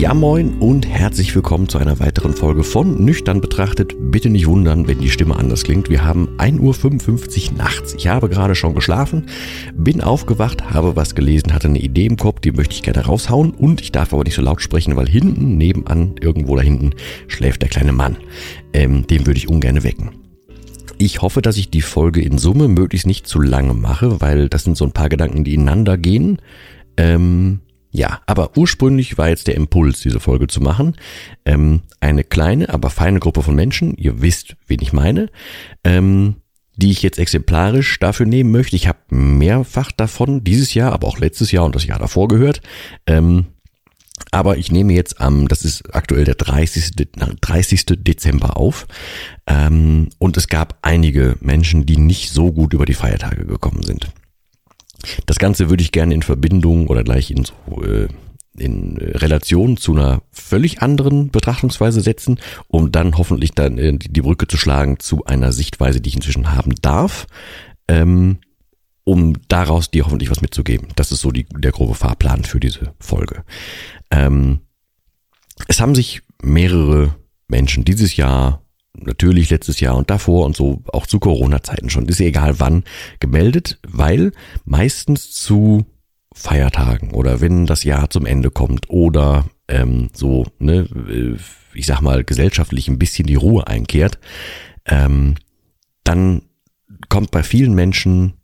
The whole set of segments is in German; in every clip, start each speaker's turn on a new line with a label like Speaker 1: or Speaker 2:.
Speaker 1: Ja moin und herzlich willkommen zu einer weiteren Folge von Nüchtern betrachtet. Bitte nicht wundern, wenn die Stimme anders klingt. Wir haben 1.55 Uhr nachts. Ich habe gerade schon geschlafen, bin aufgewacht, habe was gelesen, hatte eine Idee im Kopf, die möchte ich gerne raushauen und ich darf aber nicht so laut sprechen, weil hinten, nebenan, irgendwo da hinten, schläft der kleine Mann. Ähm, den würde ich ungern wecken. Ich hoffe, dass ich die Folge in Summe möglichst nicht zu lange mache, weil das sind so ein paar Gedanken, die ineinander gehen. Ähm, ja, aber ursprünglich war jetzt der Impuls, diese Folge zu machen. Ähm, eine kleine, aber feine Gruppe von Menschen, ihr wisst, wen ich meine, ähm, die ich jetzt exemplarisch dafür nehmen möchte. Ich habe mehrfach davon dieses Jahr, aber auch letztes Jahr und das Jahr davor gehört. Ähm, aber ich nehme jetzt am, das ist aktuell der 30. 30. Dezember auf. Ähm, und es gab einige Menschen, die nicht so gut über die Feiertage gekommen sind. Das Ganze würde ich gerne in Verbindung oder gleich in so, äh, in Relation zu einer völlig anderen Betrachtungsweise setzen, um dann hoffentlich dann äh, die Brücke zu schlagen zu einer Sichtweise, die ich inzwischen haben darf, ähm, um daraus dir hoffentlich was mitzugeben. Das ist so die, der grobe Fahrplan für diese Folge. Ähm, es haben sich mehrere Menschen dieses Jahr natürlich letztes Jahr und davor und so auch zu Corona-Zeiten schon, ist ja egal wann, gemeldet, weil meistens zu Feiertagen oder wenn das Jahr zum Ende kommt oder ähm, so, ne, äh, ich sag mal, gesellschaftlich ein bisschen die Ruhe einkehrt, ähm, dann kommt bei vielen Menschen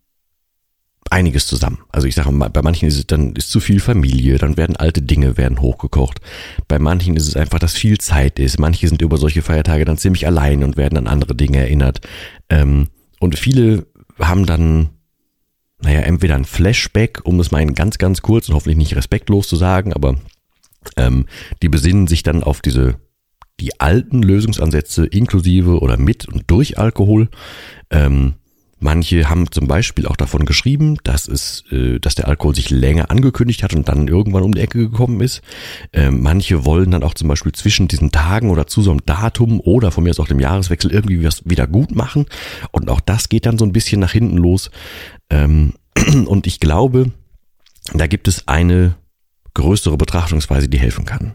Speaker 1: einiges zusammen. Also ich sage mal, bei manchen ist es dann ist zu viel Familie, dann werden alte Dinge werden hochgekocht. Bei manchen ist es einfach, dass viel Zeit ist. Manche sind über solche Feiertage dann ziemlich allein und werden an andere Dinge erinnert. Ähm, und viele haben dann, naja, entweder ein Flashback, um es mal ganz, ganz kurz und hoffentlich nicht respektlos zu sagen, aber ähm, die besinnen sich dann auf diese die alten Lösungsansätze inklusive oder mit und durch Alkohol. Ähm, Manche haben zum Beispiel auch davon geschrieben, dass es, äh, dass der Alkohol sich länger angekündigt hat und dann irgendwann um die Ecke gekommen ist. Ähm, manche wollen dann auch zum Beispiel zwischen diesen Tagen oder zu so einem Datum oder von mir aus auch dem Jahreswechsel irgendwie was wieder gut machen. Und auch das geht dann so ein bisschen nach hinten los. Ähm, und ich glaube, da gibt es eine größere Betrachtungsweise, die helfen kann.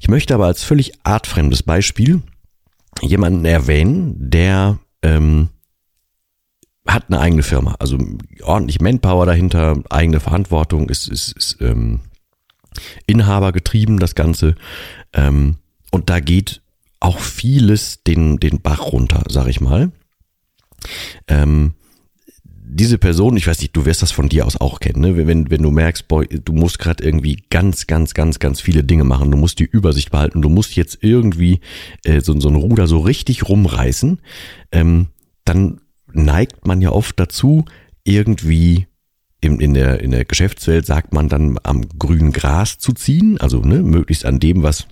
Speaker 1: Ich möchte aber als völlig artfremdes Beispiel jemanden erwähnen, der ähm, hat eine eigene Firma, also ordentlich Manpower dahinter, eigene Verantwortung, ist, ist, ist ähm, Inhaber getrieben, das Ganze. Ähm, und da geht auch vieles den, den Bach runter, sag ich mal. Ähm, diese Person, ich weiß nicht, du wirst das von dir aus auch kennen, ne? wenn, wenn du merkst, boy, du musst gerade irgendwie ganz, ganz, ganz, ganz viele Dinge machen, du musst die Übersicht behalten, du musst jetzt irgendwie äh, so, so ein Ruder so richtig rumreißen, ähm, dann neigt man ja oft dazu, irgendwie in, in, der, in der Geschäftswelt sagt man dann am grünen Gras zu ziehen, also ne, möglichst an dem, was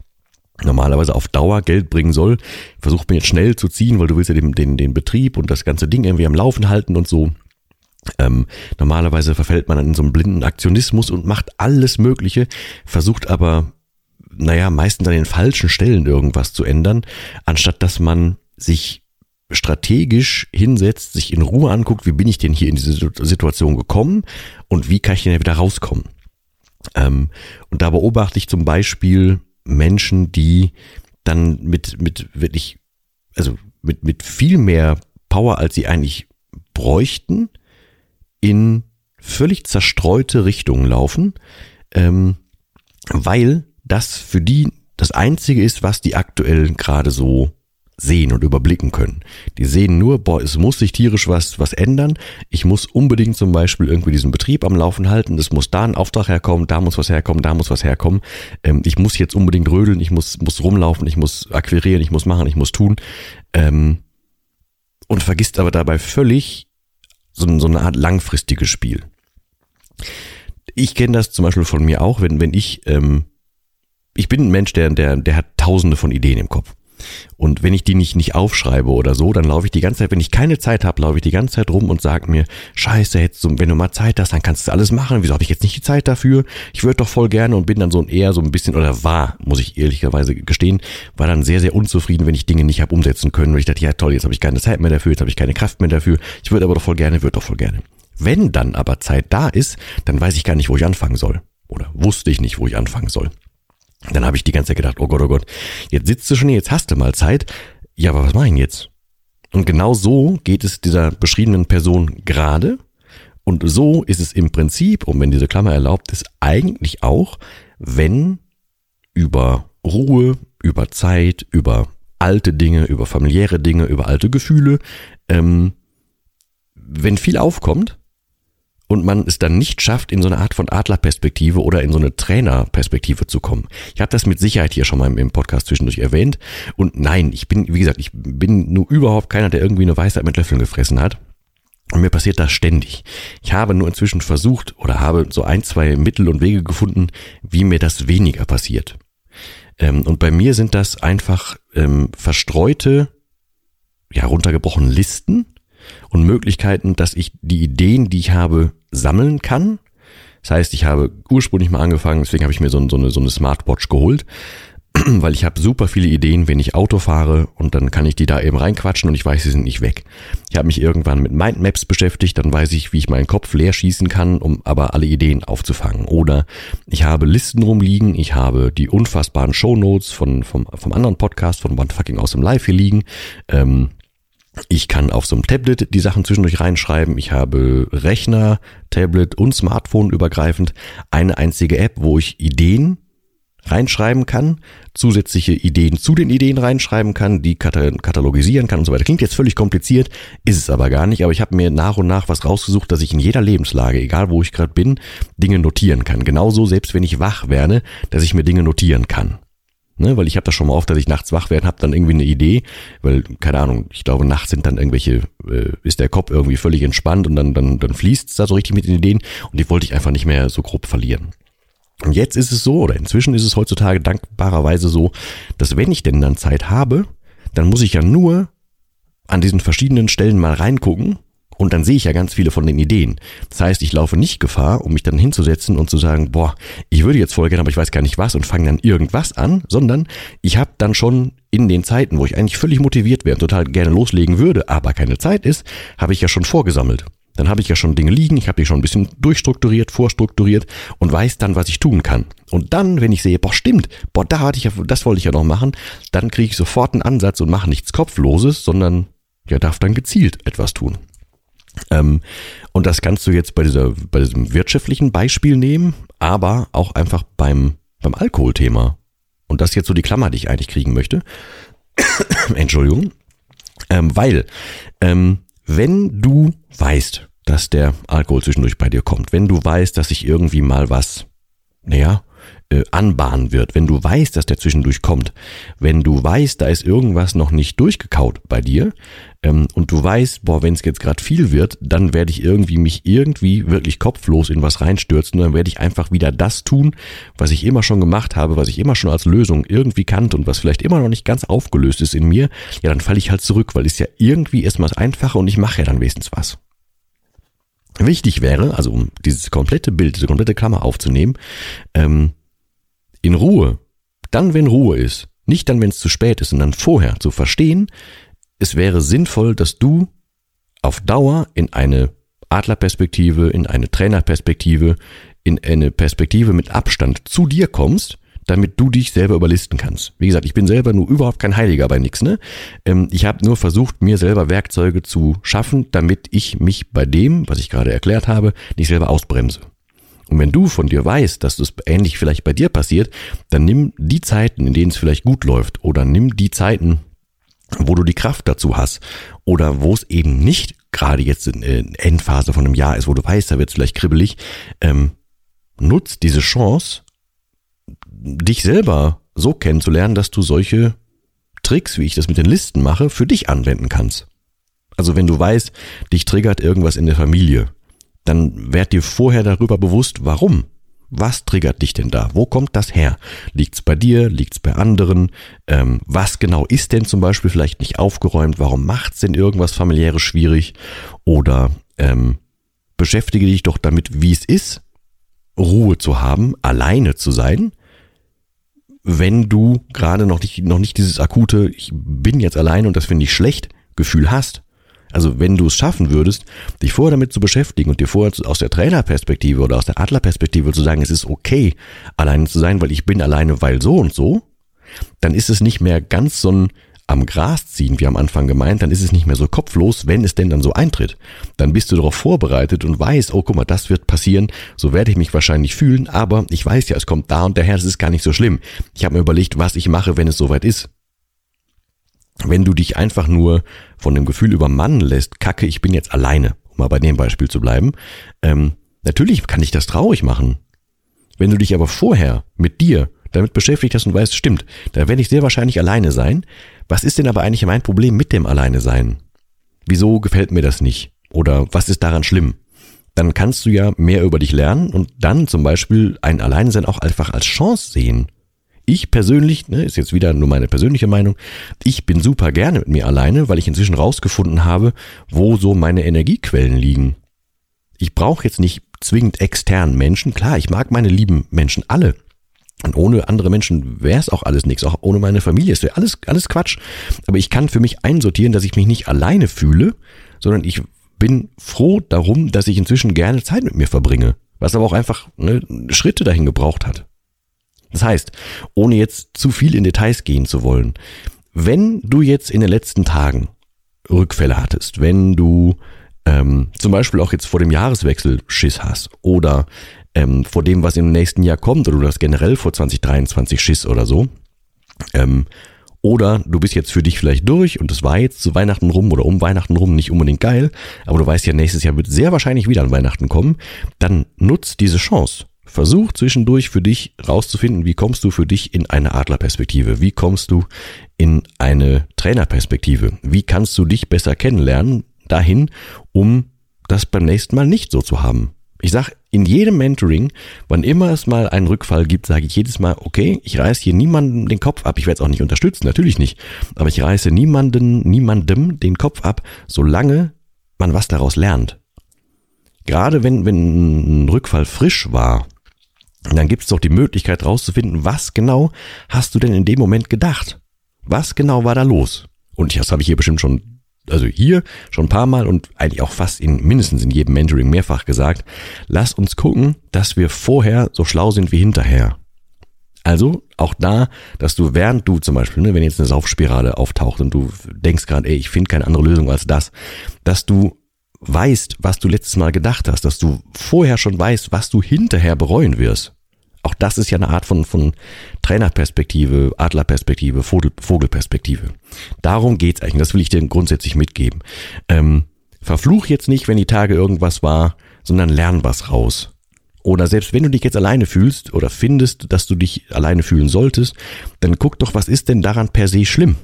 Speaker 1: normalerweise auf Dauer Geld bringen soll, versucht man jetzt schnell zu ziehen, weil du willst ja den, den, den Betrieb und das ganze Ding irgendwie am Laufen halten und so. Ähm, normalerweise verfällt man dann in so einen blinden Aktionismus und macht alles Mögliche, versucht aber, naja, meistens an den falschen Stellen irgendwas zu ändern, anstatt dass man sich strategisch hinsetzt, sich in Ruhe anguckt, wie bin ich denn hier in diese Situation gekommen und wie kann ich denn wieder rauskommen. Ähm, und da beobachte ich zum Beispiel Menschen, die dann mit, mit wirklich, also mit, mit viel mehr Power, als sie eigentlich bräuchten, in völlig zerstreute Richtungen laufen, ähm, weil das für die das Einzige ist, was die aktuell gerade so sehen und überblicken können. Die sehen nur, boah, es muss sich tierisch was, was ändern. Ich muss unbedingt zum Beispiel irgendwie diesen Betrieb am Laufen halten. Es muss da ein Auftrag herkommen, da muss was herkommen, da muss was herkommen. Ähm, ich muss jetzt unbedingt rödeln, ich muss, muss rumlaufen, ich muss akquirieren, ich muss machen, ich muss tun. Ähm, und vergisst aber dabei völlig so, so eine Art langfristiges Spiel. Ich kenne das zum Beispiel von mir auch, wenn, wenn ich, ähm, ich bin ein Mensch, der, der, der hat tausende von Ideen im Kopf. Und wenn ich die nicht, nicht aufschreibe oder so, dann laufe ich die ganze Zeit, wenn ich keine Zeit habe, laufe ich die ganze Zeit rum und sage mir, scheiße, jetzt, wenn du mal Zeit hast, dann kannst du alles machen. Wieso habe ich jetzt nicht die Zeit dafür? Ich würde doch voll gerne und bin dann so ein eher so ein bisschen, oder war, muss ich ehrlicherweise gestehen, war dann sehr, sehr unzufrieden, wenn ich Dinge nicht habe umsetzen können. Und ich dachte, ja toll, jetzt habe ich keine Zeit mehr dafür, jetzt habe ich keine Kraft mehr dafür. Ich würde aber doch voll gerne, würde doch voll gerne. Wenn dann aber Zeit da ist, dann weiß ich gar nicht, wo ich anfangen soll. Oder wusste ich nicht, wo ich anfangen soll. Dann habe ich die ganze Zeit gedacht, oh Gott, oh Gott, jetzt sitzt du schon hier, jetzt hast du mal Zeit. Ja, aber was mache ich denn jetzt? Und genau so geht es dieser beschriebenen Person gerade. Und so ist es im Prinzip, und wenn diese Klammer erlaubt ist, eigentlich auch, wenn über Ruhe, über Zeit, über alte Dinge, über familiäre Dinge, über alte Gefühle, ähm, wenn viel aufkommt, und man es dann nicht schafft, in so eine Art von Adlerperspektive oder in so eine Trainerperspektive zu kommen. Ich habe das mit Sicherheit hier schon mal im Podcast zwischendurch erwähnt. Und nein, ich bin, wie gesagt, ich bin nur überhaupt keiner, der irgendwie eine Weisheit mit Löffeln gefressen hat. Und mir passiert das ständig. Ich habe nur inzwischen versucht oder habe so ein, zwei Mittel und Wege gefunden, wie mir das weniger passiert. Ähm, und bei mir sind das einfach ähm, verstreute, ja, runtergebrochene Listen und Möglichkeiten, dass ich die Ideen, die ich habe, sammeln kann. Das heißt, ich habe ursprünglich mal angefangen, deswegen habe ich mir so, so, eine, so eine Smartwatch geholt, weil ich habe super viele Ideen, wenn ich Auto fahre und dann kann ich die da eben reinquatschen und ich weiß, sie sind nicht weg. Ich habe mich irgendwann mit Mindmaps beschäftigt, dann weiß ich, wie ich meinen Kopf leer schießen kann, um aber alle Ideen aufzufangen. Oder ich habe Listen rumliegen, ich habe die unfassbaren Shownotes von, vom, vom anderen Podcast, von One Fucking Awesome Life hier liegen. Ähm, ich kann auf so einem Tablet die Sachen zwischendurch reinschreiben. Ich habe Rechner, Tablet und Smartphone übergreifend eine einzige App, wo ich Ideen reinschreiben kann, zusätzliche Ideen zu den Ideen reinschreiben kann, die katalogisieren kann und so weiter. Klingt jetzt völlig kompliziert, ist es aber gar nicht, aber ich habe mir nach und nach was rausgesucht, dass ich in jeder Lebenslage, egal wo ich gerade bin, Dinge notieren kann. Genauso selbst wenn ich wach werde, dass ich mir Dinge notieren kann. Ne, weil ich habe das schon mal oft, dass ich nachts wach werde, habe dann irgendwie eine Idee, weil keine Ahnung, ich glaube nachts sind dann irgendwelche, äh, ist der Kopf irgendwie völlig entspannt und dann dann dann fließt da so richtig mit den Ideen und die wollte ich einfach nicht mehr so grob verlieren. Und jetzt ist es so oder inzwischen ist es heutzutage dankbarerweise so, dass wenn ich denn dann Zeit habe, dann muss ich ja nur an diesen verschiedenen Stellen mal reingucken und dann sehe ich ja ganz viele von den Ideen. Das heißt, ich laufe nicht Gefahr, um mich dann hinzusetzen und zu sagen, boah, ich würde jetzt voll gerne, aber ich weiß gar nicht was und fange dann irgendwas an, sondern ich habe dann schon in den Zeiten, wo ich eigentlich völlig motiviert wäre und total gerne loslegen würde, aber keine Zeit ist, habe ich ja schon vorgesammelt. Dann habe ich ja schon Dinge liegen, ich habe die schon ein bisschen durchstrukturiert, vorstrukturiert und weiß dann, was ich tun kann. Und dann, wenn ich sehe, boah, stimmt, boah, da hatte ich ja, das wollte ich ja noch machen, dann kriege ich sofort einen Ansatz und mache nichts Kopfloses, sondern ja, darf dann gezielt etwas tun. Ähm, und das kannst du jetzt bei, dieser, bei diesem wirtschaftlichen Beispiel nehmen, aber auch einfach beim, beim Alkoholthema. Und das ist jetzt so die Klammer, die ich eigentlich kriegen möchte. Entschuldigung. Ähm, weil, ähm, wenn du weißt, dass der Alkohol zwischendurch bei dir kommt, wenn du weißt, dass sich irgendwie mal was, naja, äh, anbahnen wird, wenn du weißt, dass der zwischendurch kommt, wenn du weißt, da ist irgendwas noch nicht durchgekaut bei dir ähm, und du weißt, boah, wenn es jetzt gerade viel wird, dann werde ich irgendwie mich irgendwie wirklich kopflos in was reinstürzen und dann werde ich einfach wieder das tun, was ich immer schon gemacht habe, was ich immer schon als Lösung irgendwie kannte und was vielleicht immer noch nicht ganz aufgelöst ist in mir, ja, dann falle ich halt zurück, weil es ja irgendwie erstmal einfacher und ich mache ja dann wenigstens was. Wichtig wäre, also um dieses komplette Bild, diese komplette Klammer aufzunehmen, ähm, in Ruhe, dann wenn Ruhe ist, nicht dann wenn es zu spät ist, sondern vorher zu verstehen, es wäre sinnvoll, dass du auf Dauer in eine Adlerperspektive, in eine Trainerperspektive, in eine Perspektive mit Abstand zu dir kommst, damit du dich selber überlisten kannst. Wie gesagt, ich bin selber nur überhaupt kein Heiliger bei nix. Ne? Ähm, ich habe nur versucht, mir selber Werkzeuge zu schaffen, damit ich mich bei dem, was ich gerade erklärt habe, nicht selber ausbremse. Und wenn du von dir weißt, dass das ähnlich vielleicht bei dir passiert, dann nimm die Zeiten, in denen es vielleicht gut läuft, oder nimm die Zeiten, wo du die Kraft dazu hast oder wo es eben nicht gerade jetzt in Endphase von einem Jahr ist, wo du weißt, da wird es vielleicht kribbelig, ähm, nutzt diese Chance, dich selber so kennenzulernen, dass du solche Tricks, wie ich das mit den Listen mache, für dich anwenden kannst. Also wenn du weißt, dich triggert irgendwas in der Familie, dann werd dir vorher darüber bewusst, warum. Was triggert dich denn da? Wo kommt das her? Liegt's bei dir? Liegt's bei anderen? Ähm, was genau ist denn zum Beispiel vielleicht nicht aufgeräumt? Warum macht's denn irgendwas familiäres schwierig? Oder ähm, beschäftige dich doch damit, wie es ist, Ruhe zu haben, alleine zu sein, wenn du gerade noch nicht, noch nicht dieses akute, ich bin jetzt alleine und das finde ich schlecht, Gefühl hast. Also wenn du es schaffen würdest, dich vorher damit zu beschäftigen und dir vorher aus der Trainerperspektive oder aus der Adlerperspektive zu sagen, es ist okay, alleine zu sein, weil ich bin alleine, weil so und so, dann ist es nicht mehr ganz so ein am Gras ziehen, wie am Anfang gemeint, dann ist es nicht mehr so kopflos, wenn es denn dann so eintritt. Dann bist du darauf vorbereitet und weißt, oh guck mal, das wird passieren, so werde ich mich wahrscheinlich fühlen, aber ich weiß ja, es kommt da und daher, es ist gar nicht so schlimm. Ich habe mir überlegt, was ich mache, wenn es soweit ist wenn du dich einfach nur von dem Gefühl übermannen lässt, kacke, ich bin jetzt alleine, um mal bei dem Beispiel zu bleiben, ähm, natürlich kann dich das traurig machen. Wenn du dich aber vorher mit dir damit beschäftigt hast und weißt, stimmt, da werde ich sehr wahrscheinlich alleine sein. Was ist denn aber eigentlich mein Problem mit dem Alleine sein? Wieso gefällt mir das nicht? Oder was ist daran schlimm? Dann kannst du ja mehr über dich lernen und dann zum Beispiel ein Alleinesein auch einfach als Chance sehen ich persönlich, ne, ist jetzt wieder nur meine persönliche Meinung, ich bin super gerne mit mir alleine, weil ich inzwischen rausgefunden habe, wo so meine Energiequellen liegen. Ich brauche jetzt nicht zwingend externen Menschen. Klar, ich mag meine lieben Menschen alle. Und ohne andere Menschen wäre es auch alles nichts. Auch ohne meine Familie. Wäre alles, alles Quatsch. Aber ich kann für mich einsortieren, dass ich mich nicht alleine fühle, sondern ich bin froh darum, dass ich inzwischen gerne Zeit mit mir verbringe. Was aber auch einfach ne, Schritte dahin gebraucht hat. Das heißt, ohne jetzt zu viel in Details gehen zu wollen, wenn du jetzt in den letzten Tagen Rückfälle hattest, wenn du ähm, zum Beispiel auch jetzt vor dem Jahreswechsel Schiss hast oder ähm, vor dem, was im nächsten Jahr kommt, oder du hast generell vor 2023 Schiss oder so, ähm, oder du bist jetzt für dich vielleicht durch und es war jetzt zu Weihnachten rum oder um Weihnachten rum nicht unbedingt geil, aber du weißt ja, nächstes Jahr wird sehr wahrscheinlich wieder an Weihnachten kommen, dann nutzt diese Chance. Versuch zwischendurch für dich rauszufinden, wie kommst du für dich in eine Adlerperspektive? Wie kommst du in eine Trainerperspektive? Wie kannst du dich besser kennenlernen dahin, um das beim nächsten Mal nicht so zu haben? Ich sag in jedem Mentoring, wann immer es mal einen Rückfall gibt, sage ich jedes Mal, okay, ich reiße hier niemanden den Kopf ab. Ich werde es auch nicht unterstützen, natürlich nicht. Aber ich reiße niemanden, niemandem den Kopf ab, solange man was daraus lernt. Gerade wenn, wenn ein Rückfall frisch war, dann gibt es doch die Möglichkeit rauszufinden, was genau hast du denn in dem Moment gedacht? Was genau war da los? Und das habe ich hier bestimmt schon, also hier schon ein paar Mal und eigentlich auch fast in mindestens in jedem Mentoring mehrfach gesagt. Lass uns gucken, dass wir vorher so schlau sind wie hinterher. Also auch da, dass du während du zum Beispiel, ne, wenn jetzt eine Saufspirale auftaucht und du denkst gerade, ey, ich finde keine andere Lösung als das, dass du weißt, was du letztes Mal gedacht hast, dass du vorher schon weißt, was du hinterher bereuen wirst. Auch das ist ja eine Art von, von Trainerperspektive, Adlerperspektive, Vogel, Vogelperspektive. Darum geht's eigentlich. Das will ich dir grundsätzlich mitgeben. Ähm, verfluch jetzt nicht, wenn die Tage irgendwas war, sondern lern was raus. Oder selbst wenn du dich jetzt alleine fühlst oder findest, dass du dich alleine fühlen solltest, dann guck doch, was ist denn daran per se schlimm?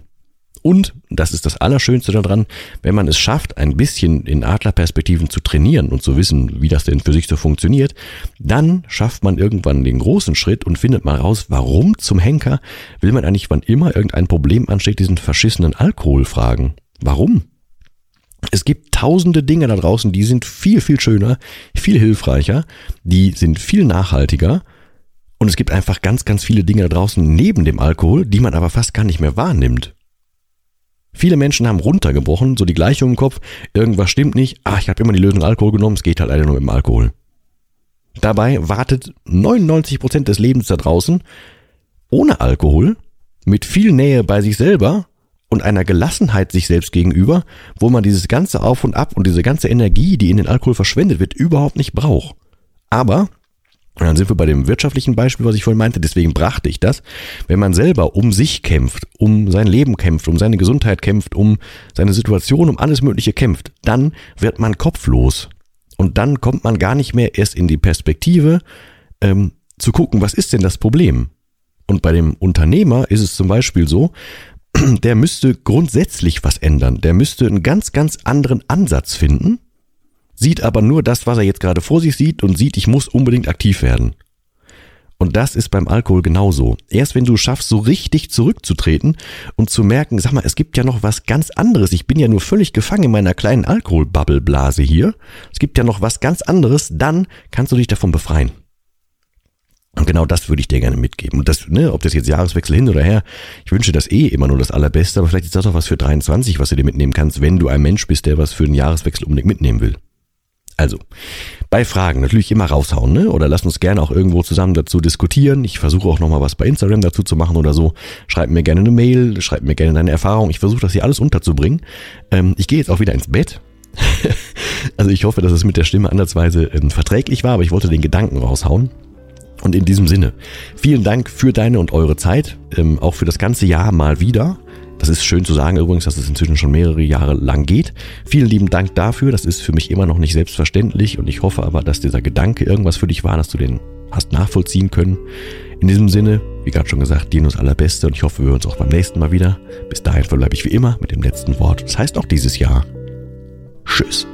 Speaker 1: Und, das ist das Allerschönste daran, wenn man es schafft, ein bisschen in Adlerperspektiven zu trainieren und zu wissen, wie das denn für sich so funktioniert, dann schafft man irgendwann den großen Schritt und findet mal raus, warum zum Henker will man eigentlich, wann immer irgendein Problem ansteht, diesen verschissenen Alkohol fragen. Warum? Es gibt tausende Dinge da draußen, die sind viel, viel schöner, viel hilfreicher, die sind viel nachhaltiger und es gibt einfach ganz, ganz viele Dinge da draußen neben dem Alkohol, die man aber fast gar nicht mehr wahrnimmt. Viele Menschen haben runtergebrochen, so die Gleichung im Kopf, irgendwas stimmt nicht, ah, ich habe immer die Lösung Alkohol genommen, es geht halt leider nur mit dem Alkohol. Dabei wartet 99% des Lebens da draußen ohne Alkohol, mit viel Nähe bei sich selber und einer Gelassenheit sich selbst gegenüber, wo man dieses ganze Auf und Ab und diese ganze Energie, die in den Alkohol verschwendet wird, überhaupt nicht braucht. Aber Und dann sind wir bei dem wirtschaftlichen Beispiel, was ich vorhin meinte, deswegen brachte ich das. Wenn man selber um sich kämpft, um sein Leben kämpft, um seine Gesundheit kämpft, um seine Situation, um alles Mögliche kämpft, dann wird man kopflos. Und dann kommt man gar nicht mehr erst in die Perspektive, ähm, zu gucken, was ist denn das Problem? Und bei dem Unternehmer ist es zum Beispiel so, der müsste grundsätzlich was ändern. Der müsste einen ganz, ganz anderen Ansatz finden sieht aber nur das, was er jetzt gerade vor sich sieht und sieht, ich muss unbedingt aktiv werden. Und das ist beim Alkohol genauso. Erst wenn du schaffst, so richtig zurückzutreten und zu merken, sag mal, es gibt ja noch was ganz anderes. Ich bin ja nur völlig gefangen in meiner kleinen Alkoholbubbleblase hier. Es gibt ja noch was ganz anderes, dann kannst du dich davon befreien. Und genau das würde ich dir gerne mitgeben. Und das, ne, ob das jetzt Jahreswechsel hin oder her, ich wünsche das eh immer nur das Allerbeste, aber vielleicht ist das auch was für 23, was du dir mitnehmen kannst, wenn du ein Mensch bist, der was für den Jahreswechsel unbedingt mitnehmen will. Also, bei Fragen natürlich immer raushauen, ne? Oder lass uns gerne auch irgendwo zusammen dazu diskutieren. Ich versuche auch nochmal was bei Instagram dazu zu machen oder so. Schreib mir gerne eine Mail, schreib mir gerne deine Erfahrung. Ich versuche das hier alles unterzubringen. Ähm, ich gehe jetzt auch wieder ins Bett. also ich hoffe, dass es mit der Stimme andersweise ähm, verträglich war, aber ich wollte den Gedanken raushauen. Und in diesem Sinne, vielen Dank für deine und eure Zeit, ähm, auch für das ganze Jahr mal wieder. Das ist schön zu sagen übrigens, dass es inzwischen schon mehrere Jahre lang geht. Vielen lieben Dank dafür. Das ist für mich immer noch nicht selbstverständlich und ich hoffe aber, dass dieser Gedanke irgendwas für dich war, dass du den hast nachvollziehen können. In diesem Sinne, wie gerade schon gesagt, das Allerbeste und ich hoffe, wir hören uns auch beim nächsten Mal wieder. Bis dahin verbleibe ich wie immer mit dem letzten Wort. Das heißt auch dieses Jahr. Tschüss.